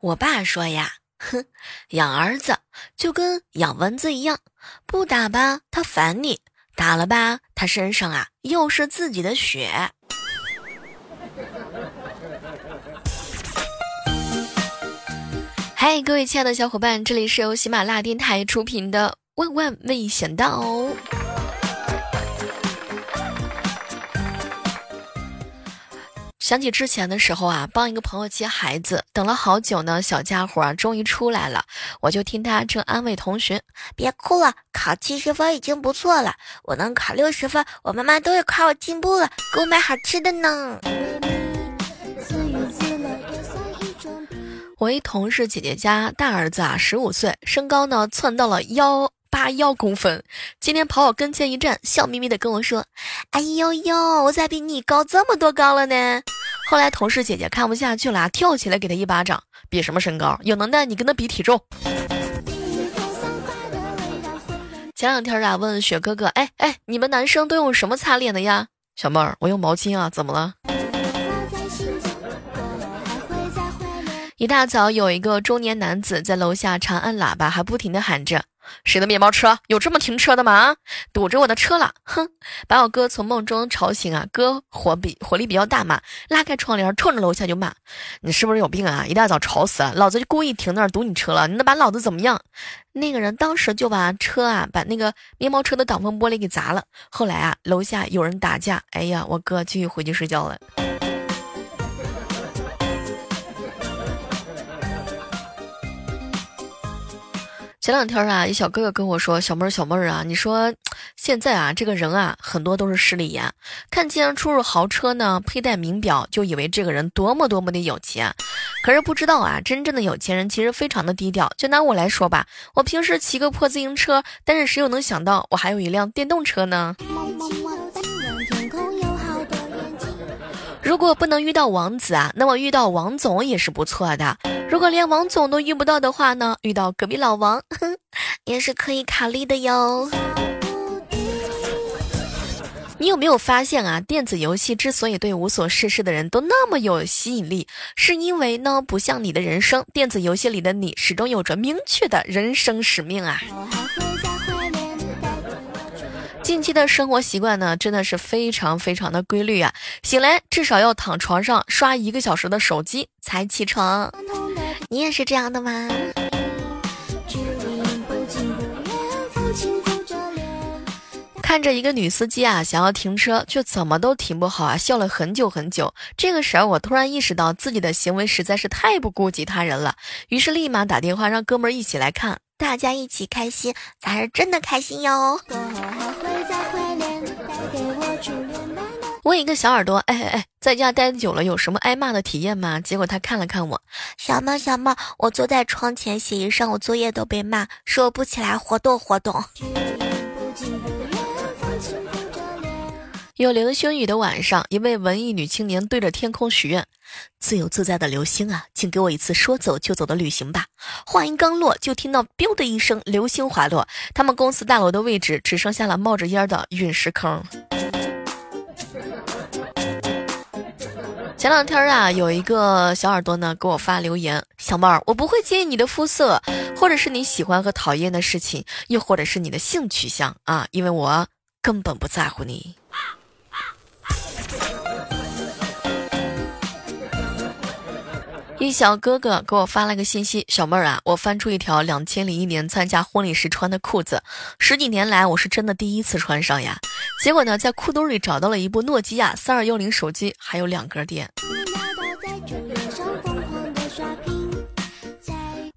我爸说呀，哼，养儿子就跟养蚊子一样，不打吧他烦你，打了吧他身上啊又是自己的血。嗨，各位亲爱的小伙伴，这里是由喜马拉雅电台出品的《万万没想到》。想起之前的时候啊，帮一个朋友接孩子，等了好久呢，小家伙啊终于出来了，我就听他正安慰同学：“别哭了，考七十分已经不错了，我能考六十分，我妈妈都会夸我进步了，给我买好吃的呢。”我一同事姐姐家大儿子啊，十五岁，身高呢窜到了幺八幺公分。今天跑我跟前一站，笑眯眯的跟我说：“哎呦呦，我咋比你高这么多高了呢？”后来同事姐姐看不下去了，跳起来给他一巴掌。比什么身高？有能耐你跟他比体重。前两天啊，问雪哥哥：“哎哎，你们男生都用什么擦脸的呀？”小妹儿，我用毛巾啊，怎么了？一大早，有一个中年男子在楼下长按喇叭，还不停地喊着：“谁的面包车？有这么停车的吗？堵着我的车了！”哼，把我哥从梦中吵醒啊！哥火比火力比较大嘛，拉开窗帘，冲着楼下就骂：“你是不是有病啊？一大早吵死了！老子就故意停那儿堵你车了，你能把老子怎么样？”那个人当时就把车啊，把那个面包车的挡风玻璃给砸了。后来啊，楼下有人打架，哎呀，我哥继续回去睡觉了。前两天啊，一小哥哥跟我说：“小妹儿，小妹儿啊，你说现在啊，这个人啊，很多都是势利眼，看见出入豪车呢，佩戴名表，就以为这个人多么多么的有钱，可是不知道啊，真正的有钱人其实非常的低调。就拿我来说吧，我平时骑个破自行车，但是谁又能想到我还有一辆电动车呢？”如果不能遇到王子啊，那么遇到王总也是不错的。如果连王总都遇不到的话呢，遇到隔壁老王，哼，也是可以考虑的哟。你有没有发现啊？电子游戏之所以对无所事事的人都那么有吸引力，是因为呢，不像你的人生，电子游戏里的你始终有着明确的人生使命啊。近期的生活习惯呢，真的是非常非常的规律啊！醒来至少要躺床上刷一个小时的手机才起床。你也是这样的吗？看着一个女司机啊，想要停车，却怎么都停不好啊，笑了很久很久。这个时候，我突然意识到自己的行为实在是太不顾及他人了，于是立马打电话让哥们儿一起来看。大家一起开心才是真的开心哟！问一个小耳朵，哎哎哎，在家待久了有什么挨骂的体验吗？结果他看了看我，小猫小猫，我坐在窗前写一上午作业都被骂，说我不起来活动活动。有流星雨的晚上，一位文艺女青年对着天空许愿：“自由自在的流星啊，请给我一次说走就走的旅行吧。”话音刚落，就听到“彪”的一声，流星滑落，他们公司大楼的位置只剩下了冒着烟的陨石坑。前两天啊，有一个小耳朵呢给我发留言：“小妹儿，我不会介意你的肤色，或者是你喜欢和讨厌的事情，又或者是你的性取向啊，因为我根本不在乎你。”一小哥哥给我发了个信息：“小妹儿啊，我翻出一条两千零一年参加婚礼时穿的裤子，十几年来我是真的第一次穿上呀。结果呢，在裤兜里找到了一部诺基亚三二幺零手机，还有两格电。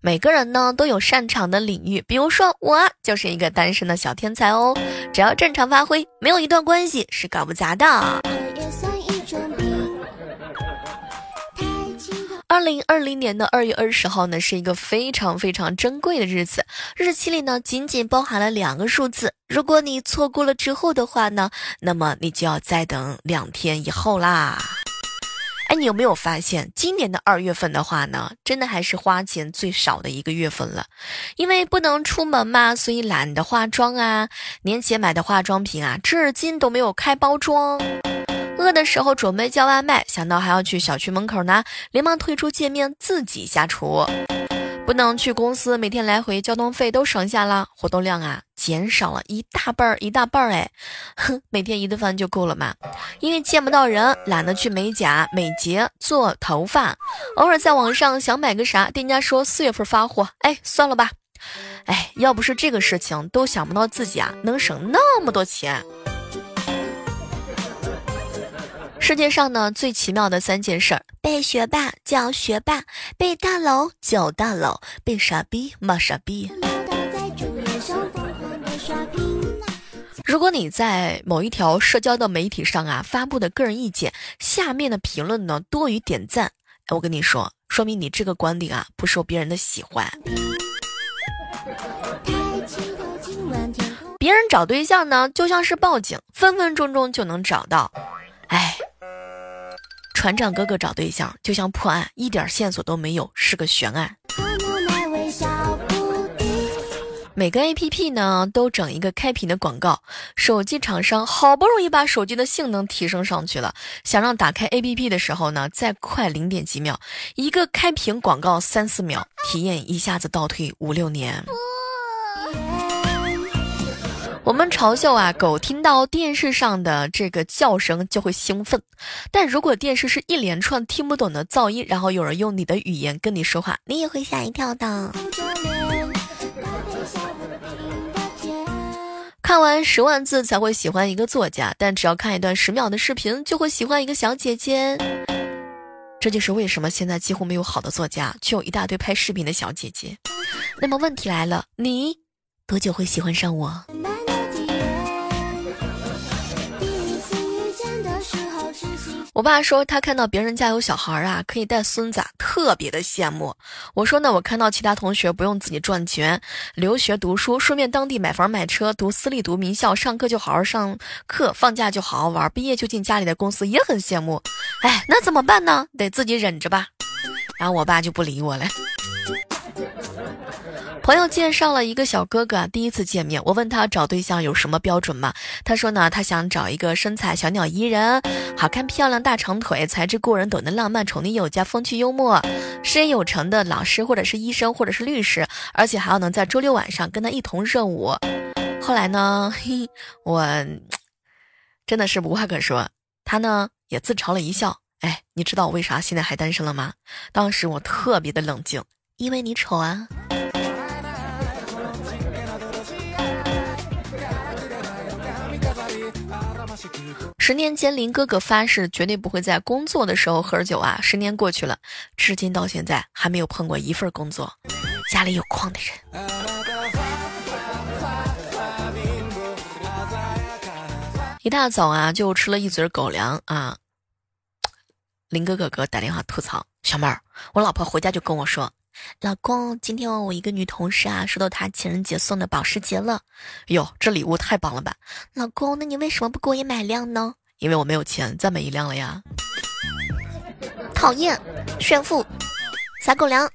每个人呢都有擅长的领域，比如说我就是一个单身的小天才哦，只要正常发挥，没有一段关系是搞不砸的。”二零二零年的二月二十号呢，是一个非常非常珍贵的日子。日期里呢，仅仅包含了两个数字。如果你错过了之后的话呢，那么你就要再等两天以后啦。哎，你有没有发现，今年的二月份的话呢，真的还是花钱最少的一个月份了？因为不能出门嘛，所以懒得化妆啊。年前买的化妆品啊，至今都没有开包装。饿的时候准备叫外卖，想到还要去小区门口拿，连忙退出界面自己下厨。不能去公司，每天来回交通费都省下了，活动量啊减少了一大半儿一大半儿哎，哼，每天一顿饭就够了嘛。因为见不到人，懒得去美甲、美睫、做头发，偶尔在网上想买个啥，店家说四月份发货，哎，算了吧。哎，要不是这个事情，都想不到自己啊能省那么多钱。世界上呢最奇妙的三件事儿：被学霸叫学霸，被大佬叫大佬，被傻逼骂傻逼。如果你在某一条社交的媒体上啊发布的个人意见，下面的评论呢多于点赞，我跟你说，说明你这个观点啊不受别人的喜欢。别人找对象呢就像是报警，分分钟钟就能找到。哎。船长哥哥找对象就像破案，一点线索都没有，是个悬案。每个 A P P 呢都整一个开屏的广告，手机厂商好不容易把手机的性能提升上去了，想让打开 A P P 的时候呢再快零点几秒，一个开屏广告三四秒，体验一下子倒退五六年。我们嘲笑啊，狗听到电视上的这个叫声就会兴奋，但如果电视是一连串听不懂的噪音，然后有人用你的语言跟你说话，你也会吓一跳的。看完十万字才会喜欢一个作家，但只要看一段十秒的视频就会喜欢一个小姐姐。这就是为什么现在几乎没有好的作家，却有一大堆拍视频的小姐姐。那么问题来了，你多久会喜欢上我？我爸说他看到别人家有小孩啊，可以带孙子，特别的羡慕。我说呢，我看到其他同学不用自己赚钱留学读书，顺便当地买房买车，读私立读名校，上课就好好上课，放假就好好玩，毕业就进家里的公司，也很羡慕。哎，那怎么办呢？得自己忍着吧。然后我爸就不理我了。朋友介绍了一个小哥哥，第一次见面，我问他找对象有什么标准吗？他说呢，他想找一个身材小鸟依人、好看漂亮、大长腿、才智过人、懂得浪漫、宠溺有加、风趣幽默、事业有成的老师或者是医生或者是律师，而且还要能在周六晚上跟他一同热舞。后来呢，嘿，我真的是无话可说。他呢也自嘲了一笑。哎，你知道我为啥现在还单身了吗？当时我特别的冷静，因为你丑啊。十年间，林哥哥发誓绝对不会在工作的时候喝酒啊！十年过去了，至今到现在还没有碰过一份工作，家里有矿的人。一大早啊，就吃了一嘴狗粮啊！林哥哥哥打电话吐槽：“小妹儿，我老婆回家就跟我说。”老公，今天我一个女同事啊，收到她情人节送的保时捷了。哟，这礼物太棒了吧！老公，那你为什么不给我也买辆呢？因为我没有钱再买一辆了呀。讨厌，炫富，撒狗粮。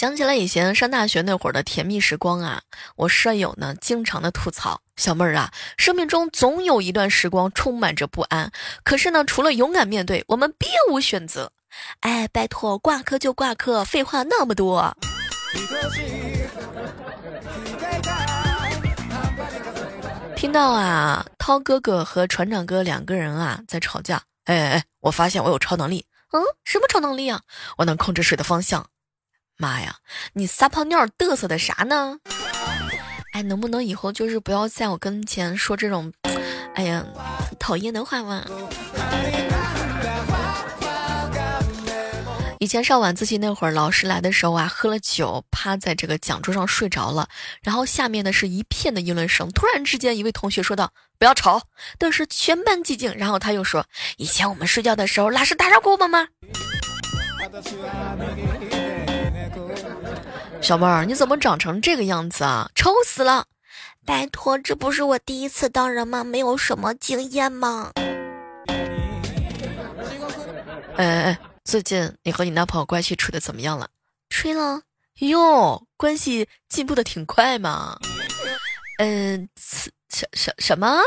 想起来以前上大学那会儿的甜蜜时光啊，我舍友呢经常的吐槽小妹儿啊，生命中总有一段时光充满着不安，可是呢，除了勇敢面对，我们别无选择。哎，拜托，挂科就挂科，废话那么多。听到啊，涛哥哥和船长哥两个人啊在吵架。哎哎哎，我发现我有超能力。嗯，什么超能力啊？我能控制水的方向。妈呀，你撒泡尿嘚瑟的啥呢？哎，能不能以后就是不要在我跟前说这种，哎呀，讨厌的话嘛？以前上晚自习那会儿，老师来的时候啊，喝了酒，趴在这个讲桌上睡着了，然后下面呢是一片的议论声。突然之间，一位同学说道：“不要吵！”顿时全班寂静。然后他又说：“以前我们睡觉的时候，老师打扰过我们吗？”小妹儿，你怎么长成这个样子啊？丑死了！拜托，这不是我第一次当人吗？没有什么经验吗？哎哎哎，最近你和你男朋友关系处的怎么样了？吹了哟，关系进步的挺快嘛。嗯，什什什么？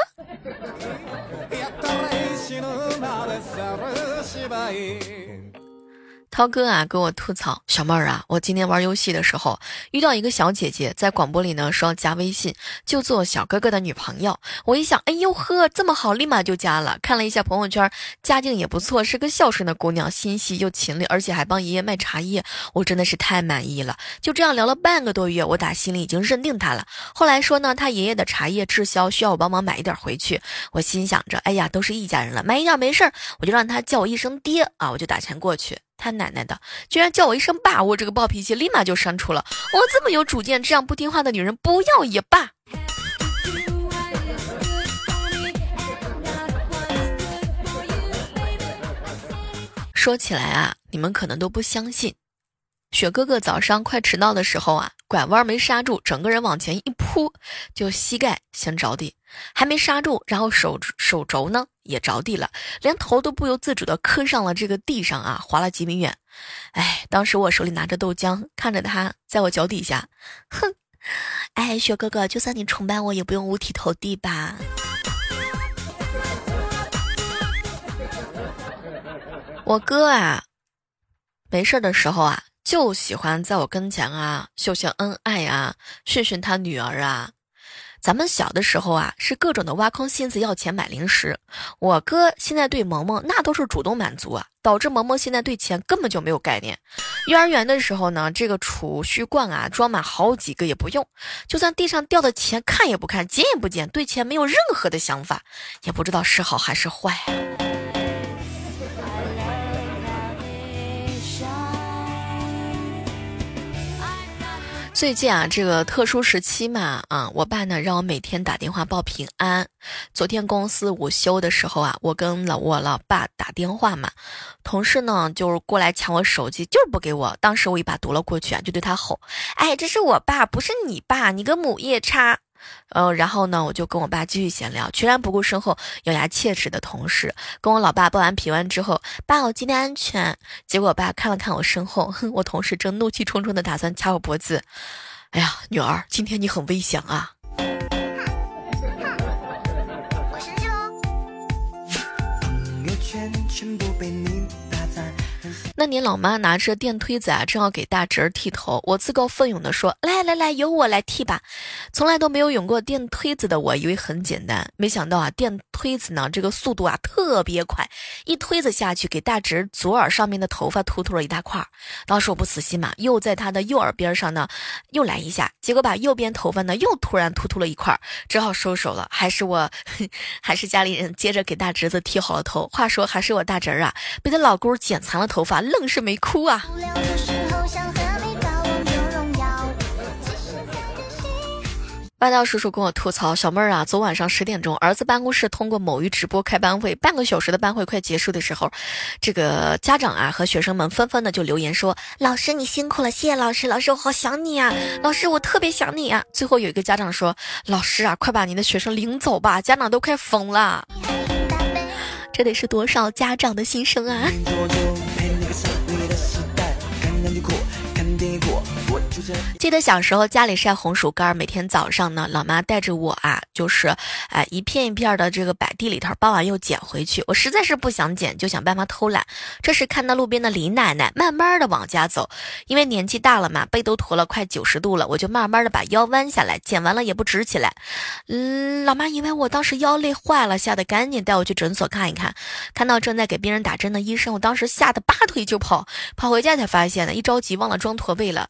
涛哥啊，跟我吐槽，小妹儿啊，我今天玩游戏的时候遇到一个小姐姐，在广播里呢说要加微信，就做小哥哥的女朋友。我一想，哎呦呵，这么好，立马就加了。看了一下朋友圈，家境也不错，是个孝顺的姑娘，心细又勤力，而且还帮爷爷卖茶叶，我真的是太满意了。就这样聊了半个多月，我打心里已经认定她了。后来说呢，他爷爷的茶叶滞销，需要我帮忙买一点回去。我心想着，哎呀，都是一家人了，买一点没事儿，我就让他叫我一声爹啊，我就打钱过去。他奶奶的，居然叫我一声爸，我这个暴脾气立马就删除了。我这么有主见，这样不听话的女人不要也罢。说起来啊，你们可能都不相信，雪哥哥早上快迟到的时候啊，拐弯没刹住，整个人往前一扑，就膝盖先着地，还没刹住，然后手手肘呢？也着地了，连头都不由自主的磕上了这个地上啊，滑了几米远。哎，当时我手里拿着豆浆，看着他在我脚底下，哼，哎，雪哥哥，就算你崇拜我，也不用五体投地吧。我哥啊，没事的时候啊，就喜欢在我跟前啊秀秀恩爱啊，训训他女儿啊。咱们小的时候啊，是各种的挖空心思要钱买零食。我哥现在对萌萌那都是主动满足啊，导致萌萌现在对钱根本就没有概念。幼儿园的时候呢，这个储蓄罐啊装满好几个也不用，就算地上掉的钱看也不看，捡也不捡，对钱没有任何的想法，也不知道是好还是坏。最近啊，这个特殊时期嘛，啊，我爸呢让我每天打电话报平安。昨天公司午休的时候啊，我跟老我老爸打电话嘛，同事呢就是过来抢我手机，就是不给我。当时我一把夺了过去啊，就对他吼：“哎，这是我爸，不是你爸，你个母夜叉！”呃，然后呢，我就跟我爸继续闲聊，全然不顾身后咬牙切齿的同事。跟我老爸报完平安之后，爸，我今天安全。结果我爸看了看我身后，哼，我同事正怒气冲冲的打算掐我脖子。哎呀，女儿，今天你很危险啊！那年老妈拿着电推子啊，正要给大侄儿剃头，我自告奋勇地说：“来来来，由我来剃吧。”从来都没有用过电推子的我，以为很简单，没想到啊，电推子呢，这个速度啊特别快，一推子下去，给大侄儿左耳上面的头发秃秃了一大块。当时我不死心嘛，又在他的右耳边上呢，又来一下，结果把右边头发呢又突然秃秃了一块，只好收手了。还是我，还是家里人接着给大侄子剃好了头。话说，还是我大侄儿啊，被他老姑剪残了头发。愣是没哭啊！霸道叔叔跟我吐槽：“小妹儿啊，昨晚上十点钟，儿子办公室通过某鱼直播开班会，半个小时的班会快结束的时候，这个家长啊和学生们纷纷的就留言说：‘老师你辛苦了，谢谢老师，老师我好想你啊，老师我特别想你啊。’最后有一个家长说：‘老师啊，快把您的学生领走吧，家长都快疯了。’这得是多少家长的心声啊！”未来的时代，看哪里酷？记得小时候家里晒红薯干，每天早上呢，老妈带着我啊，就是，哎，一片一片的这个摆地里头，傍晚又捡回去。我实在是不想捡，就想办法偷懒。这时看到路边的李奶奶慢慢的往家走，因为年纪大了嘛，背都驼了快九十度了，我就慢慢的把腰弯下来，捡完了也不直起来。嗯，老妈以为我当时腰累坏了，吓得赶紧带我去诊所看一看。看到正在给病人打针的医生，我当时吓得拔腿就跑，跑回家才发现呢，一着急忘了装驼背了。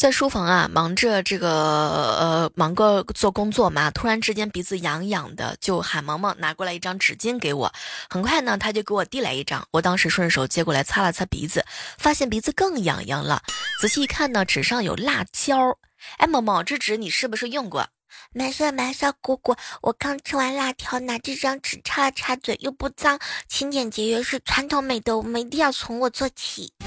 在书房啊，忙着这个呃，忙个做工作嘛。突然之间鼻子痒痒的，就喊萌萌拿过来一张纸巾给我。很快呢，他就给我递来一张，我当时顺手接过来擦了擦鼻子，发现鼻子更痒痒了。仔细一看呢，纸上有辣椒。哎，萌萌，这纸你是不是用过？没事没事，姑姑，我刚吃完辣条，拿这张纸擦了擦嘴，又不脏。勤俭节约是传统美德，我们一定要从我做起。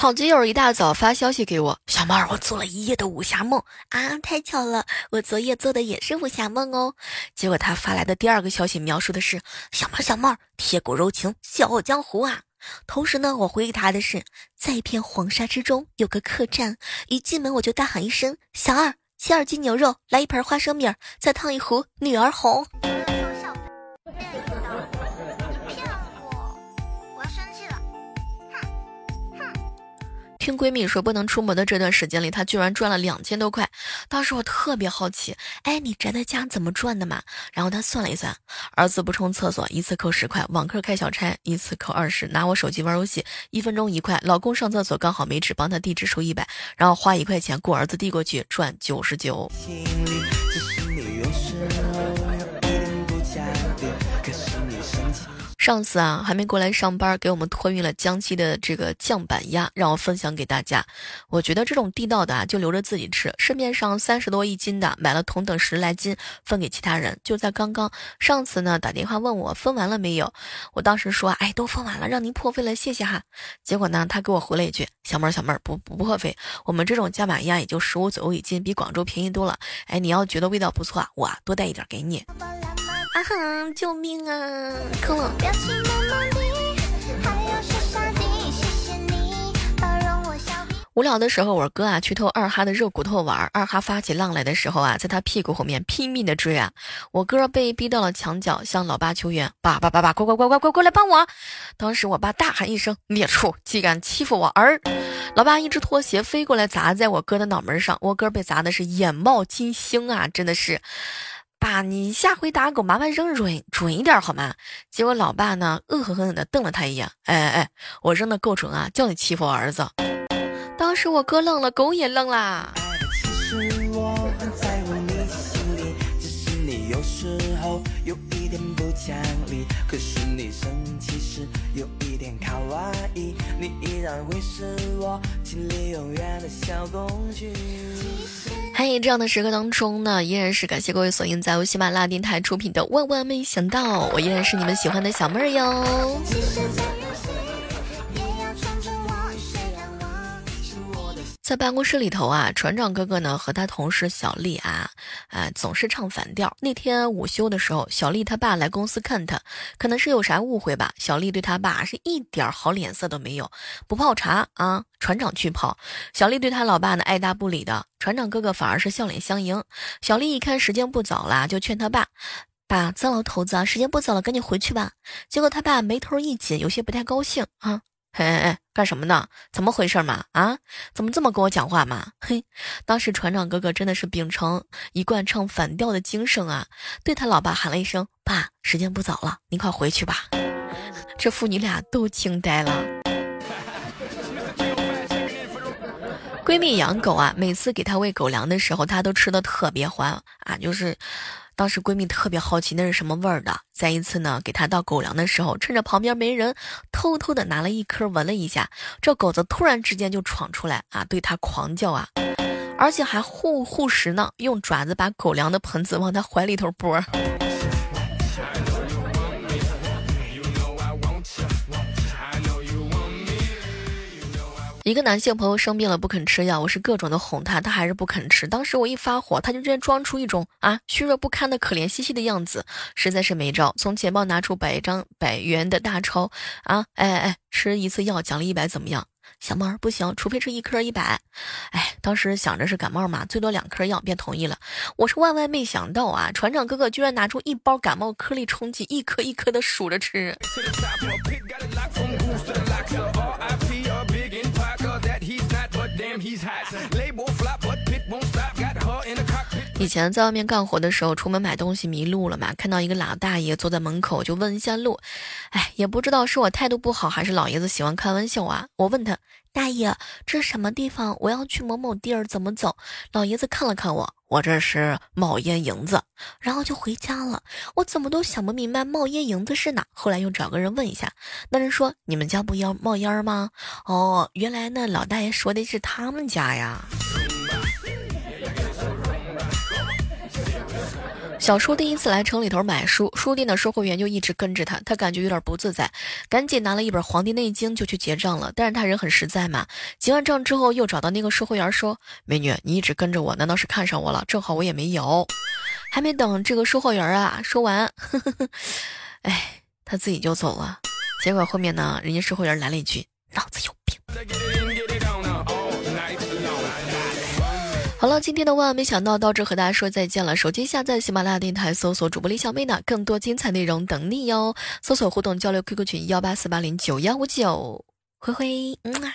好基友一大早发消息给我，小妹儿，我做了一夜的武侠梦啊！太巧了，我昨夜做的也是武侠梦哦。结果他发来的第二个消息描述的是小妹儿，小妹儿，铁骨柔情，笑傲江湖啊。同时呢，我回给他的是，在一片黄沙之中有个客栈，一进门我就大喊一声：“小二，切二斤牛肉，来一盆花生米，再烫一壶女儿红。”听闺蜜说不能出门的这段时间里，她居然赚了两千多块。当时我特别好奇，哎，你宅在家怎么赚的嘛？然后她算了一算，儿子不冲厕所一次扣十块，网课开小差一次扣二十，拿我手机玩游戏一分钟一块，老公上厕所刚好没纸，帮他递纸收一百，然后花一块钱雇儿子递过去赚九十九。上次啊，还没过来上班，给我们托运了江西的这个酱板鸭，让我分享给大家。我觉得这种地道的啊，就留着自己吃。市面上三十多一斤的，买了同等十来斤，分给其他人。就在刚刚，上次呢打电话问我分完了没有，我当时说，哎，都分完了，让您破费了，谢谢哈。结果呢，他给我回了一句，小妹儿小妹儿不不破费，我们这种酱板鸭也就十五左右一斤，比广州便宜多了。哎，你要觉得味道不错，我多带一点给你。啊哈！救命啊！坑了。无聊的时候，我哥啊去偷二哈的肉骨头玩。二哈发起浪来的时候啊，在他屁股后面拼命的追啊。我哥被逼到了墙角，向老爸求援：“爸爸爸爸，快快快快快过来帮我！”当时我爸大喊一声：“孽畜，竟敢欺负我儿！”老爸一只拖鞋飞过来砸在我哥的脑门上，我哥被砸的是眼冒金星啊！真的是。爸，你下回打狗麻烦扔准准一点好吗？结果老爸呢，恶狠狠地瞪了他一眼。哎哎哎，我扔的够准啊，叫你欺负我儿子。当时我哥愣了，狗也愣啦。嘿，这样的时刻当中呢，依然是感谢各位所应在由喜马拉雅电台出品的《万万没想到》，我依然是你们喜欢的小妹儿哟。在办公室里头啊，船长哥哥呢和他同事小丽啊，啊总是唱反调。那天午休的时候，小丽他爸来公司看他，可能是有啥误会吧。小丽对他爸是一点好脸色都没有，不泡茶啊，船长去泡。小丽对他老爸呢爱答不理的，船长哥哥反而是笑脸相迎。小丽一看时间不早了，就劝他爸：“爸，糟老头子啊，时间不早了，赶紧回去吧。”结果他爸眉头一紧，有些不太高兴啊。嘿嘿嘿，干什么呢？怎么回事嘛？啊，怎么这么跟我讲话嘛？嘿，当时船长哥哥真的是秉承一贯唱反调的精神啊，对他老爸喊了一声：“爸，时间不早了，您快回去吧。”这父女俩都惊呆了。闺蜜养狗啊，每次给她喂狗粮的时候，她都吃的特别欢啊，就是。当时闺蜜特别好奇那是什么味儿的，在一次呢给她倒狗粮的时候，趁着旁边没人，偷偷的拿了一颗闻了一下，这狗子突然之间就闯出来啊，对她狂叫啊，而且还护护食呢，用爪子把狗粮的盆子往她怀里头拨。一个男性朋友生病了不肯吃药，我是各种的哄他，他还是不肯吃。当时我一发火，他就直接装出一种啊虚弱不堪的可怜兮兮的样子，实在是没招，从钱包拿出百张百元的大钞啊，哎哎，吃一次药奖励一百怎么样？小猫儿不行，除非吃一颗一百。哎，当时想着是感冒嘛，最多两颗药，便同意了。我是万万没想到啊，船长哥哥居然拿出一包感冒颗粒冲剂，一颗一颗的数着吃。以前在外面干活的时候，出门买东西迷路了嘛，看到一个老大爷坐在门口，就问一下路。哎，也不知道是我态度不好，还是老爷子喜欢开玩笑啊。我问他，大爷，这什么地方？我要去某某地儿，怎么走？老爷子看了看我，我这是冒烟营子，然后就回家了。我怎么都想不明白冒烟营子是哪。后来又找个人问一下，那人说你们家不要冒烟吗？哦，原来那老大爷说的是他们家呀。小叔第一次来城里头买书，书店的售货员就一直跟着他，他感觉有点不自在，赶紧拿了一本《黄帝内经》就去结账了。但是他人很实在嘛，结完账之后又找到那个售货员说：“美女，你一直跟着我，难道是看上我了？正好我也没有。”还没等这个售货员啊说完，哎，他自己就走了。结果后面呢，人家售货员来了一句：“脑子有病。”好了，今天的万万没想到到这和大家说再见了。手机下载喜马拉雅电台，搜索主播李小妹呢，更多精彩内容等你哟。搜索互动交流 QQ 群幺八四八零九幺五九，灰灰，嗯啊。